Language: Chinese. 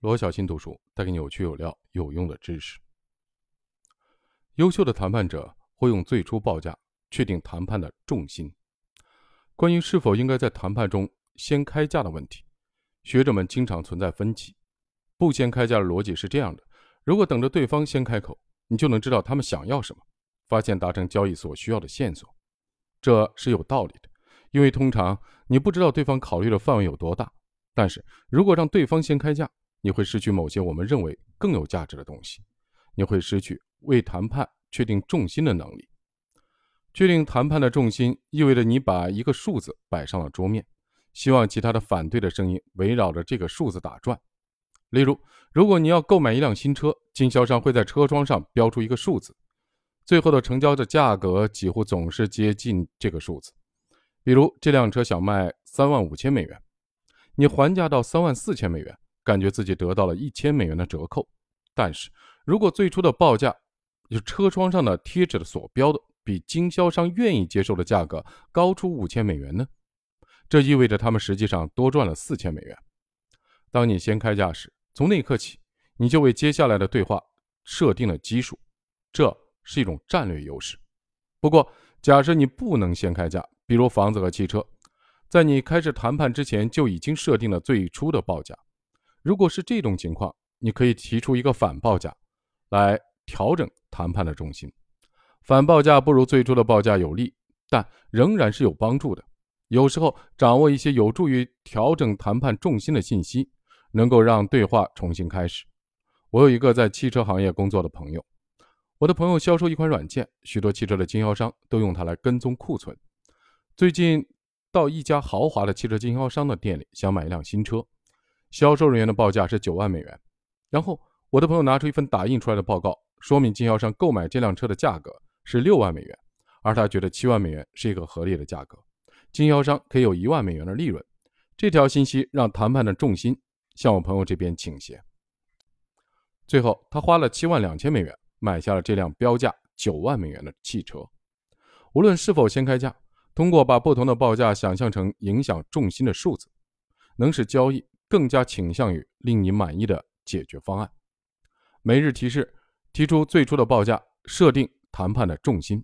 罗小新读书带给你有趣有料有用的知识。优秀的谈判者会用最初报价确定谈判的重心。关于是否应该在谈判中先开价的问题，学者们经常存在分歧。不先开价的逻辑是这样的：如果等着对方先开口，你就能知道他们想要什么，发现达成交易所需要的线索。这是有道理的，因为通常你不知道对方考虑的范围有多大。但是如果让对方先开价，你会失去某些我们认为更有价值的东西，你会失去为谈判确定重心的能力。确定谈判的重心，意味着你把一个数字摆上了桌面，希望其他的反对的声音围绕着这个数字打转。例如，如果你要购买一辆新车，经销商会在车窗上标出一个数字，最后的成交的价格几乎总是接近这个数字。比如，这辆车想卖三万五千美元，你还价到三万四千美元。感觉自己得到了一千美元的折扣，但是如果最初的报价，就车窗上的贴纸的所标的比经销商愿意接受的价格高出五千美元呢？这意味着他们实际上多赚了四千美元。当你先开价时，从那一刻起，你就为接下来的对话设定了基数，这是一种战略优势。不过，假设你不能先开价，比如房子和汽车，在你开始谈判之前就已经设定了最初的报价。如果是这种情况，你可以提出一个反报价，来调整谈判的重心。反报价不如最初的报价有利，但仍然是有帮助的。有时候，掌握一些有助于调整谈判重心的信息，能够让对话重新开始。我有一个在汽车行业工作的朋友，我的朋友销售一款软件，许多汽车的经销商都用它来跟踪库存。最近到一家豪华的汽车经销商的店里，想买一辆新车。销售人员的报价是九万美元，然后我的朋友拿出一份打印出来的报告，说明经销商购买这辆车的价格是六万美元，而他觉得七万美元是一个合理的价格，经销商可以有一万美元的利润。这条信息让谈判的重心向我朋友这边倾斜。最后，他花了七万两千美元买下了这辆标价九万美元的汽车。无论是否先开价，通过把不同的报价想象成影响重心的数字，能使交易。更加倾向于令你满意的解决方案。每日提示：提出最初的报价，设定谈判的重心。